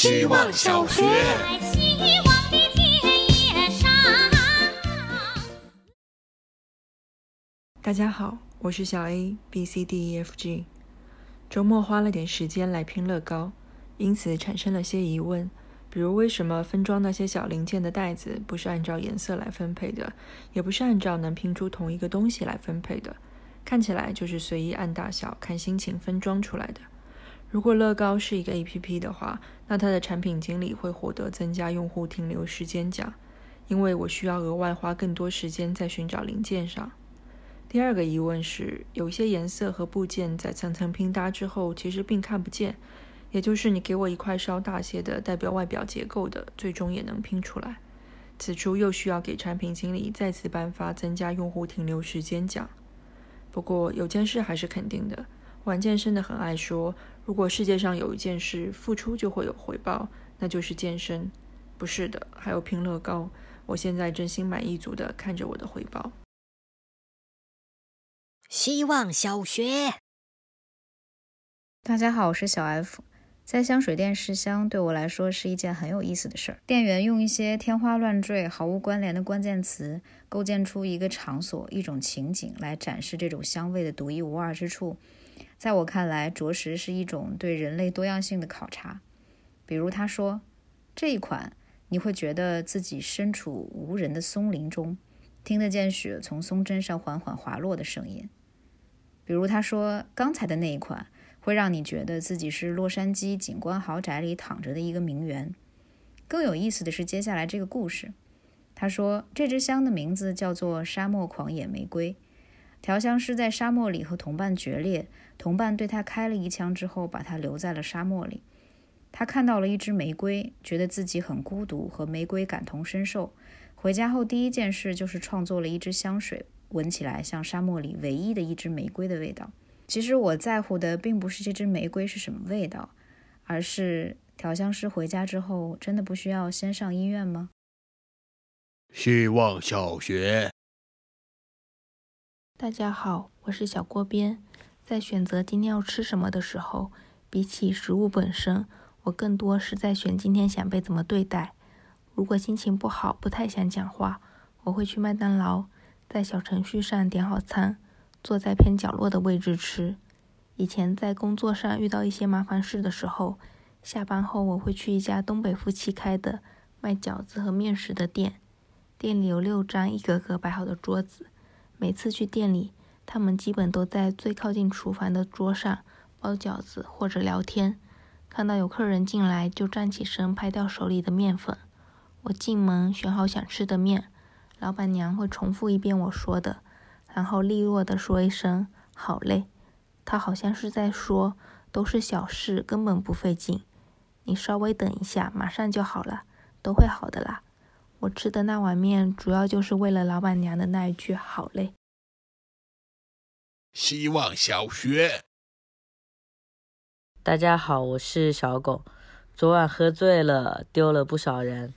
希望小学。希望的田野上。大家好，我是小 A B C D E F G。周末花了点时间来拼乐高，因此产生了些疑问，比如为什么分装那些小零件的袋子不是按照颜色来分配的，也不是按照能拼出同一个东西来分配的，看起来就是随意按大小、看心情分装出来的。如果乐高是一个 APP 的话，那它的产品经理会获得增加用户停留时间奖，因为我需要额外花更多时间在寻找零件上。第二个疑问是，有一些颜色和部件在层层拼搭之后，其实并看不见，也就是你给我一块稍大些的代表外表结构的，最终也能拼出来。此处又需要给产品经理再次颁发增加用户停留时间奖。不过有件事还是肯定的，玩健身的很爱说，如果世界上有一件事付出就会有回报，那就是健身。不是的，还有拼乐高。我现在正心满意足地看着我的回报。希望小学。大家好，我是小 F。在香水店试香对我来说是一件很有意思的事儿。店员用一些天花乱坠、毫无关联的关键词，构建出一个场所、一种情景来展示这种香味的独一无二之处。在我看来，着实是一种对人类多样性的考察。比如他说这一款，你会觉得自己身处无人的松林中，听得见雪从松针上缓缓滑落的声音。比如他说刚才的那一款。会让你觉得自己是洛杉矶景观豪宅里躺着的一个名媛。更有意思的是，接下来这个故事，他说这支香的名字叫做“沙漠狂野玫瑰”。调香师在沙漠里和同伴决裂，同伴对他开了一枪之后，把他留在了沙漠里。他看到了一支玫瑰，觉得自己很孤独，和玫瑰感同身受。回家后第一件事就是创作了一支香水，闻起来像沙漠里唯一的一支玫瑰的味道。其实我在乎的并不是这支玫瑰是什么味道，而是调香师回家之后真的不需要先上医院吗？希望小学。大家好，我是小锅边。在选择今天要吃什么的时候，比起食物本身，我更多是在选今天想被怎么对待。如果心情不好，不太想讲话，我会去麦当劳，在小程序上点好餐。坐在偏角落的位置吃。以前在工作上遇到一些麻烦事的时候，下班后我会去一家东北夫妻开的卖饺子和面食的店。店里有六张一格格摆好的桌子，每次去店里，他们基本都在最靠近厨房的桌上包饺子或者聊天。看到有客人进来，就站起身拍掉手里的面粉。我进门选好想吃的面，老板娘会重复一遍我说的。然后利落地说一声“好嘞”，他好像是在说都是小事，根本不费劲。你稍微等一下，马上就好了，都会好的啦。我吃的那碗面，主要就是为了老板娘的那一句“好嘞”。希望小学。大家好，我是小狗。昨晚喝醉了，丢了不少人，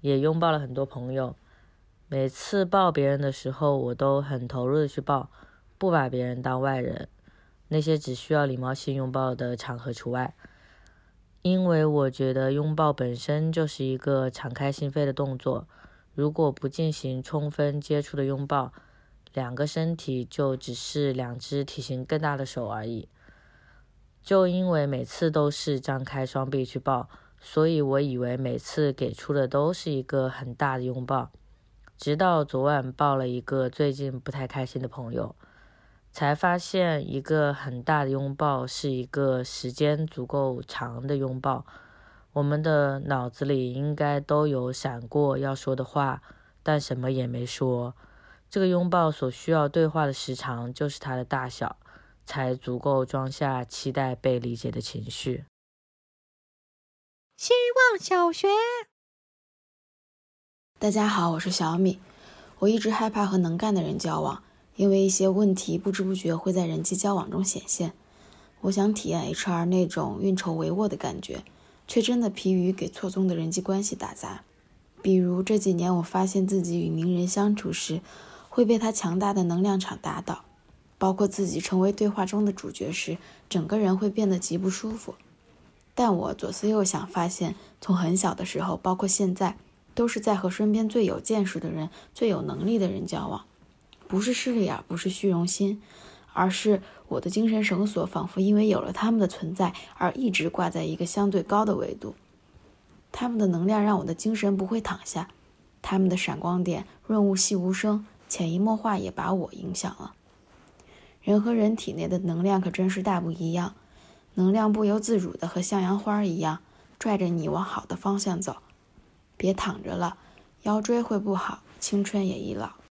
也拥抱了很多朋友。每次抱别人的时候，我都很投入的去抱，不把别人当外人。那些只需要礼貌性拥抱的场合除外，因为我觉得拥抱本身就是一个敞开心扉的动作。如果不进行充分接触的拥抱，两个身体就只是两只体型更大的手而已。就因为每次都是张开双臂去抱，所以我以为每次给出的都是一个很大的拥抱。直到昨晚抱了一个最近不太开心的朋友，才发现一个很大的拥抱是一个时间足够长的拥抱。我们的脑子里应该都有闪过要说的话，但什么也没说。这个拥抱所需要对话的时长就是它的大小，才足够装下期待被理解的情绪。希望小学。大家好，我是小米。我一直害怕和能干的人交往，因为一些问题不知不觉会在人际交往中显现。我想体验 HR 那种运筹帷幄的感觉，却真的疲于给错综的人际关系打杂。比如这几年，我发现自己与名人相处时，会被他强大的能量场打倒；包括自己成为对话中的主角时，整个人会变得极不舒服。但我左思右想，发现从很小的时候，包括现在，都是在和身边最有见识的人、最有能力的人交往，不是势利眼，不是虚荣心，而是我的精神绳索仿佛因为有了他们的存在而一直挂在一个相对高的维度。他们的能量让我的精神不会躺下，他们的闪光点润物细无声，潜移默化也把我影响了。人和人体内的能量可真是大不一样。能量不由自主的和向阳花一样，拽着你往好的方向走。别躺着了，腰椎会不好，青春也易老。